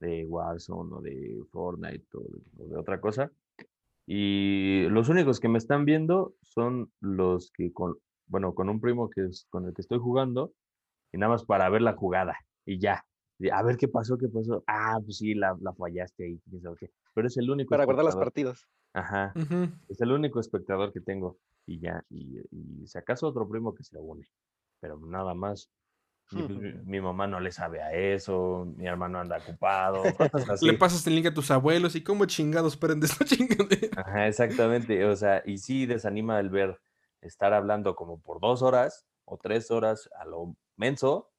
de Warzone o de Fortnite o de, otra cosa. Y los únicos que me están viendo son los que con, bueno, con un primo que es con el que estoy jugando, y nada más para ver la jugada y ya. A ver qué pasó, qué pasó. Ah, pues sí, la, la fallaste ahí. Pero es el único. Para guardar las partidas. Ajá. Es el único espectador que tengo. Y ya. Y, y, si acaso otro primo que se une. Pero nada más. Pues, <laughs> mi, mamá no le sabe a eso. Mi hermano anda ocupado. <laughs> Le pasas el link a tus abuelos y cómo chingados prende esta <laughs> chingadera. Ajá, exactamente. O sea, y sí desanima el ver estar hablando como por dos horas o tres horas a lo menso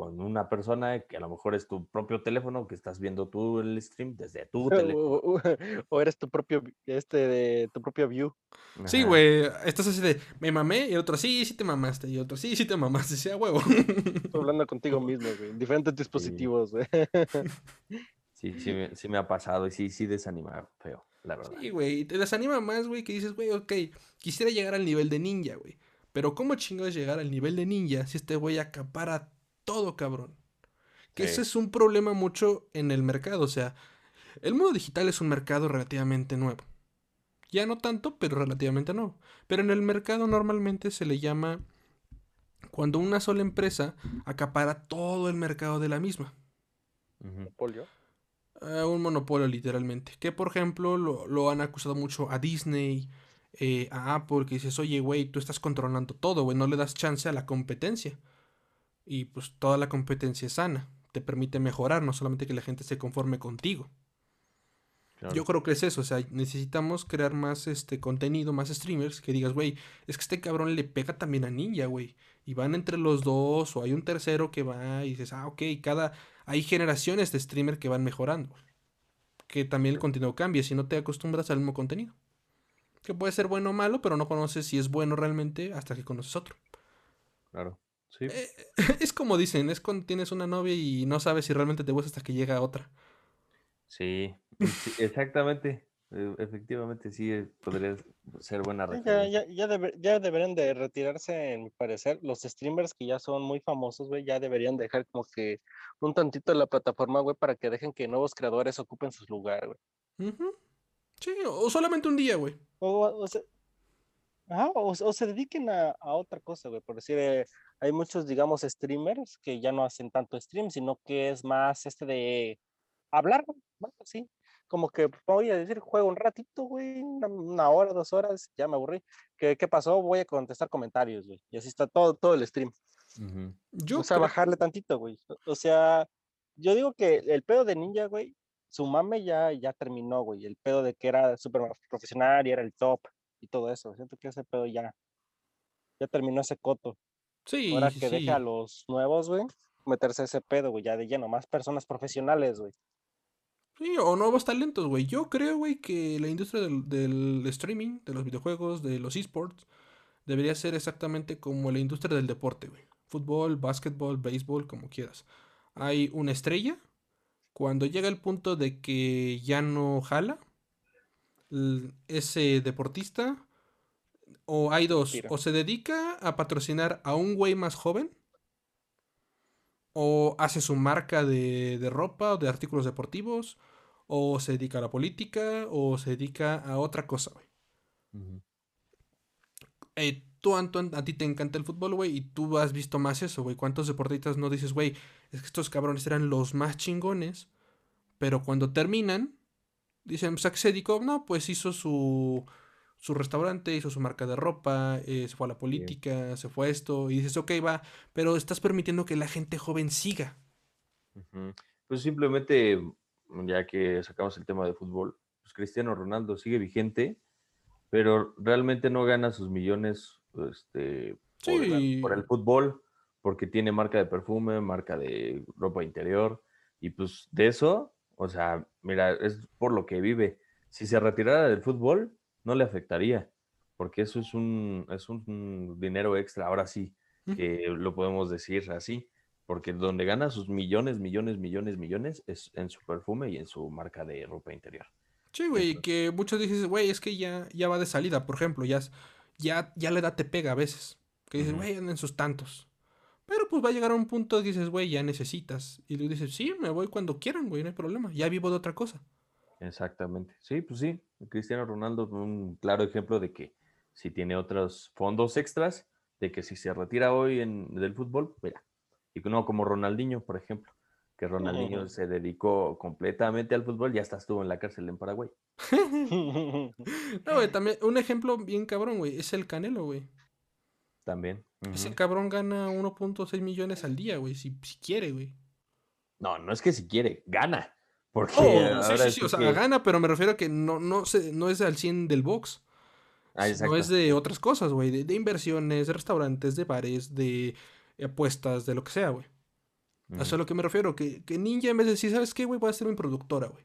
con una persona que a lo mejor es tu propio teléfono, que estás viendo tú el stream desde <laughs> tu teléfono. <laughs> O, eres tu propio, este, de tu propio view. Sí, güey, estás así de, me mamé, y otro, sí, sí te mamaste, y otro, sí, sí te mamaste, sea huevo. Estoy hablando contigo <laughs> mismo, güey, diferentes dispositivos, güey. Sí, sí, sí me ha pasado y sí, sí desanima feo, la verdad. Sí, güey, te desanima más, güey, que dices, güey, ok, quisiera llegar al nivel de ninja, güey. Pero ¿cómo chingados llegar al nivel de ninja si este güey acapara todo, cabrón? Que ese es un problema mucho en el mercado. O sea, el mundo digital es un mercado relativamente nuevo. Ya no tanto, pero relativamente nuevo. Pero en el mercado normalmente se le llama cuando una sola empresa acapara todo el mercado de la misma. ¿Monopolio? Eh, un monopolio, literalmente. Que por ejemplo lo, lo han acusado mucho a Disney, eh, a Apple que dices, oye, güey, tú estás controlando todo, güey, no le das chance a la competencia. Y pues toda la competencia es sana, te permite mejorar, no solamente que la gente se conforme contigo. Yo creo que es eso, o sea, necesitamos crear más este contenido, más streamers que digas, güey, es que este cabrón le pega también a Ninja, güey. Y van entre los dos, o hay un tercero que va y dices, ah, ok, cada. Hay generaciones de streamer que van mejorando. Que también el contenido cambia si no te acostumbras al mismo contenido. Que puede ser bueno o malo, pero no conoces si es bueno realmente hasta que conoces otro. Claro. Sí. Eh, <laughs> es como dicen, es cuando tienes una novia y no sabes si realmente te gusta hasta que llega otra. Sí, exactamente. E, efectivamente, sí, eh, podría ser buena ya, ya, ya, deberían de retirarse, en mi parecer. Los streamers que ya son muy famosos, güey, ya deberían dejar como que un tantito la plataforma, güey, para que dejen que nuevos creadores ocupen sus lugares, güey. Sí, o solamente un día, güey. O, se, dediquen a, otra cosa, güey. Por decir, eh, hay muchos, digamos, streamers que ya no hacen tanto stream, sino que es más este de hablar, güey, sí como que voy a decir, juego un ratito, güey, una, hora, dos horas, ya me aburrí. ¿Qué, ¿Qué, pasó? Voy a contestar comentarios, güey. Y así está todo, todo el stream. o sea, bajarle tantito, güey. O sea, yo digo que el pedo de Ninja, güey, su mame ya, ya terminó, güey. El pedo de que era súper profesional y era el top y todo eso. Siento que ese pedo ya, ya terminó ese coto. Sí. Ahora que deje a los nuevos, güey, meterse ese pedo, güey, ya de lleno. Más personas profesionales, güey. Sí, o nuevos talentos, güey. Yo creo, güey, que la industria del, streaming, de los videojuegos, de los esports, debería ser exactamente como la industria del deporte, güey. Fútbol, básquetbol, béisbol, como quieras. Hay una estrella. Cuando llega el punto de que ya no jala, ese deportista, o hay dos, o se dedica a patrocinar a un güey más joven, o hace su marca de, de ropa o de artículos deportivos, o se dedica a la política, o se dedica a otra cosa, güey. Eh, tú, Antoine, a ti te encanta el fútbol, güey, y tú has visto más eso, güey. ¿Cuántos deportistas no dices, güey, es que estos cabrones eran los más chingones, pero cuando terminan, dicen, pues, ¿a qué se dedicó? No, pues hizo su, su restaurante, hizo su marca de ropa, eh, se fue a la política, se fue a esto, y dices, ok, va, pero estás permitiendo que la gente joven siga. Pues simplemente ya que sacamos el tema de fútbol, pues Cristiano Ronaldo sigue vigente, pero realmente no gana sus millones este, por, el fútbol, porque tiene marca de perfume, marca de ropa interior, y pues de eso, o sea, mira, es por lo que vive. Si se retirara del fútbol, no le afectaría, porque eso es un, es un dinero extra, ahora sí, que lo podemos decir así porque donde gana sus millones, millones, millones, millones es en su perfume y en su marca de ropa interior. Sí, güey, que muchos dicen, güey, es que ya, ya va de salida, por ejemplo, ya, ya, ya la edad te pega a veces. Que dices, güey, en sus tantos. Pero pues va a llegar a un punto que dices, güey, ya necesitas. Y le dices, sí, me voy cuando quieran, güey, no hay problema. Ya vivo de otra cosa. Exactamente. Sí, pues sí. Cristiano Ronaldo es un claro ejemplo de que si tiene otros fondos extras, de que si se retira hoy en, del fútbol, mira, y no como Ronaldinho, por ejemplo, que Ronaldinho se dedicó completamente al fútbol y hasta estuvo en la cárcel en Paraguay. <laughs> no, güey, también un ejemplo bien cabrón, güey, es el Canelo, güey. También. Ese cabrón gana 1.6 millones al día, güey, si, quiere, güey. No, no es que si quiere, gana. Porque oh, sí, sí, sí, o sea, gana, pero me refiero a que no, no, se, no es al 100 del box. Ah, no es de otras cosas, güey, de, de, inversiones, de restaurantes, de bares, de apuestas, de lo que sea, güey. Eso es a lo que me refiero, que, que Ninja en vez de decir, ¿sabes qué, güey? Voy a ser mi productora, güey.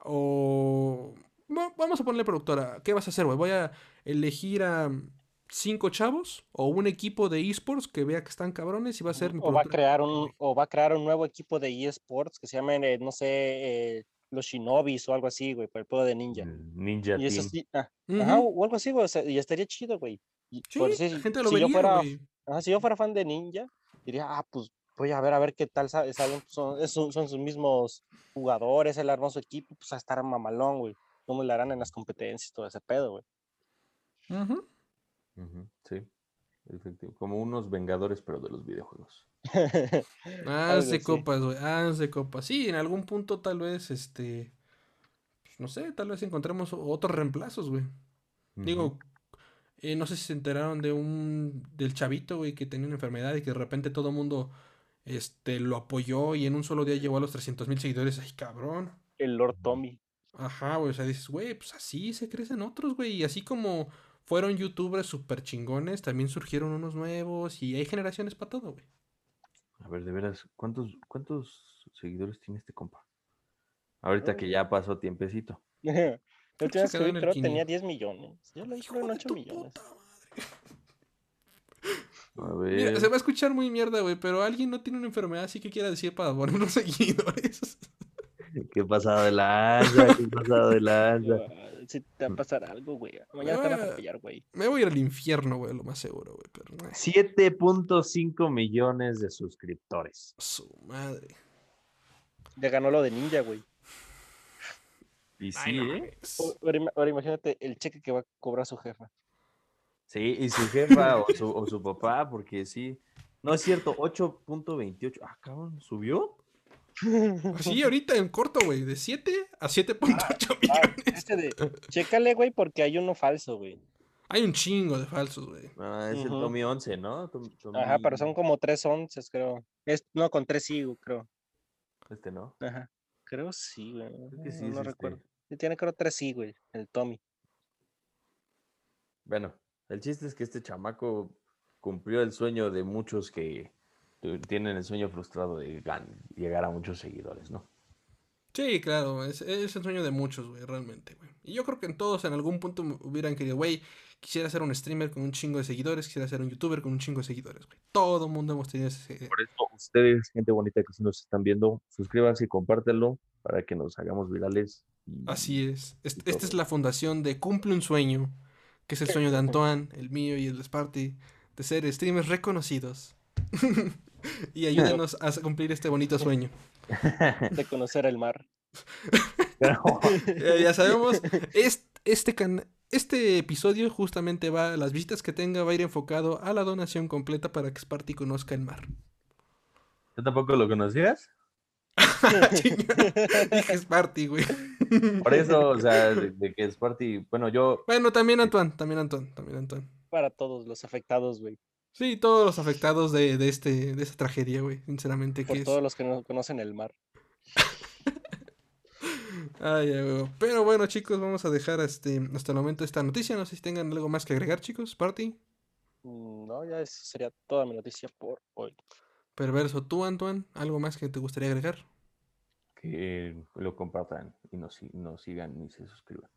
O... vamos a ponerle productora. ¿Qué vas a hacer, güey? Voy a elegir a cinco chavos o un equipo de esports que vea que están cabrones y va a ser mi o va a crear un O va a crear un nuevo equipo de esports que se llamen, eh, no sé, eh, los Shinobis o algo así, güey, para el juego de Ninja. Ninja y eso sí, ah, ajá, o algo así, güey, y estaría chido, güey. Sí, la gente lo si vería, yo fuera, si yo fuera fan de Ninja, diría, ah, pues voy a ver a ver qué tal saben, son, son, sus mismos jugadores, el hermoso equipo, pues a estar mamalón, güey. ¿Cómo le harán en las competencias, todo ese pedo, güey? Sí, efectivo. Como unos vengadores, pero de los videojuegos. <laughs> Háganse copas, güey. Háganse copas. Sí, en algún punto tal vez, este. Pues, no sé, tal vez encontremos otros reemplazos, güey. Digo, eh, no sé si se enteraron de un. del chavito, güey, que tenía una enfermedad y que de repente todo el mundo este, lo apoyó y en un solo día llegó a los 300 mil seguidores. Ay, cabrón. El Lord Tommy. Ajá, güey. O sea, dices, güey, pues así se crecen otros, güey. Y así como fueron youtubers súper chingones, también surgieron unos nuevos y hay generaciones para todo, güey. A ver, de veras, ¿cuántos, ¿cuántos seguidores tiene este compa? Ahorita que ya pasó tiempecito. La última vez que vi, creo, tenía 10 millones. Yo lo dije en 8 millones. A ver. Mira, se va a escuchar muy mierda, güey, pero alguien no tiene una enfermedad así que quiera decir para poner unos <laughs> seguidores. <laughs> ¿Qué pasado de lanza? ¿Qué pasado de <laughs> lanza? Si te va a pasar algo, güey. Mañana te van a atropellar, güey. Me voy a ir al infierno, güey, lo más seguro, güey. Pero... 7.5 millones de suscriptores. Su madre. Ya ganó lo de Ninja, güey. Y sí, ¿eh? Ahora, imagínate el cheque que va a cobrar su jefa. Sí, y su jefa <laughs> o, su, o su papá, porque sí. No es cierto, 8.28. Ah, cabrón, ¿subió? <laughs> Sí, ahorita en corto, güey, de 7 a 7.8 ah, ah, millones. este de, chécale, güey, porque hay uno falso, güey. Hay un chingo de falsos, güey. Ah, es el Tommy 11, ¿no? Ajá, pero son como 3 onces, creo. Es, no, con 3 sí, creo. Este no. Ajá. Creo sí, güey. Creo que sí, no, recuerdo. tiene creo 3 sí, güey, el Tommy. Bueno, el chiste es que este chamaco cumplió el sueño de muchos que tienen el sueño frustrado de llegar a muchos seguidores, ¿no? Sí, claro, es, es el sueño de muchos, güey, realmente, güey. Y yo creo que en todos en algún punto hubieran querido, güey, quisiera ser un streamer con un chingo de seguidores, quisiera ser un youtuber con un chingo de seguidores, güey. Todo el mundo hemos tenido ese... Por eso, ustedes, gente bonita que nos están viendo, suscríbanse y compártelo para que nos hagamos virales. Así es. esta es la fundación de Cumple un Sueño, que es el sueño de <laughs> Antoine, el mío y el de Sparty, de ser streamers reconocidos. <laughs> <laughs> y ayúdenos a cumplir este bonito sueño. <laughs> De conocer el mar. <laughs> ya sabemos, este, este, este episodio justamente va, las visitas que tenga va a ir enfocado a la donación completa para que Sparty conozca el mar. ¿Tú tampoco lo conocías? Dije Sparty, güey. Por eso, o sea, de, que Sparty, bueno, yo... Bueno, también Antoine, también Antoine, también Antoine. Para todos los afectados, güey. Sí, todos los afectados de, de, este, de esta tragedia, güey, sinceramente. Por todos los que no conocen el mar. <laughs> Ay, güey. Pero bueno, chicos, vamos a dejar este, hasta el momento esta noticia. No sé si tengan algo más que agregar, chicos. Party. Mm, no, ya esa sería toda mi noticia por hoy. Perverso, tú, Antoine, ¿algo más que te gustaría agregar? Que lo compartan y nos, sigan y se suscriban.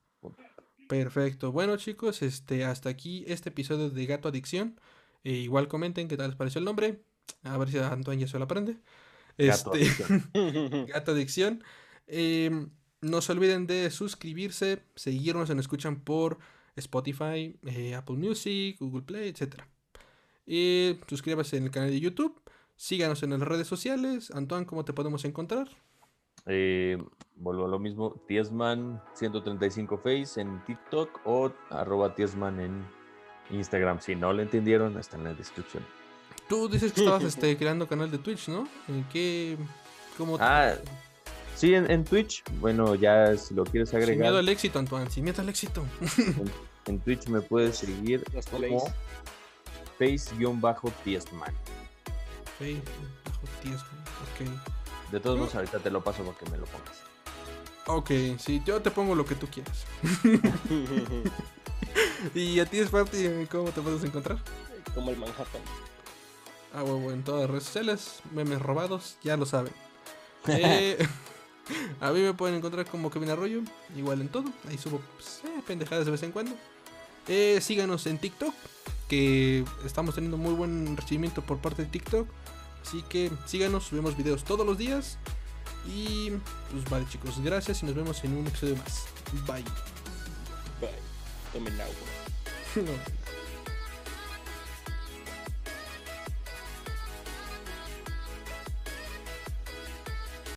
Perfecto. Bueno, chicos, este, hasta aquí este episodio de Gato Adicción. E igual comenten qué tal les pareció el nombre. A ver si Antoine ya se lo aprende. Gato este, Adicción. <laughs> Gato Adicción. Em, no se olviden de suscribirse, seguirnos en Escuchan por Spotify, eh, Apple Music, Google Play, etc. Y suscríbase en el canal de YouTube. Síganos en las redes sociales. Antoine, ¿cómo te podemos encontrar? Eh, vuelvo a lo mismo, Tiesman135 Face en TikTok o arroba Tiesman en Instagram. Si no lo entendieron, está en la descripción. Tú dices que estabas este, creando canal de Twitch, ¿no? ¿En qué? ¿Cómo ah, sí, en, Twitch. Bueno, ya si lo quieres agregar. Sin miedo al éxito, Antoine. Sin miedo al éxito. <laughs> en, Twitch me puedes seguir como face-tiesman. Face-tiesman, ok. De todos modos, ahorita te lo paso para que me lo pongas. Ok, sí, yo te pongo lo que tú quieras. <laughs> <laughs> <laughs> ¿Y a ti, Sparty, cómo te puedes encontrar? Como el Manhattan. Ah, bueno, en todas las redes sociales, memes robados, ya lo saben. <laughs> Eh, <laughs> a mí me pueden encontrar como Kevin Arroyo, igual en todo. Ahí subo pues, eh, pendejadas de vez en cuando. Eh, síganos en TikTok, que estamos teniendo muy buen recibimiento por parte de TikTok. Así que síganos, subimos videos todos los días. Y pues vale chicos, gracias y nos vemos en un episodio más. Bye. dominar o mundo.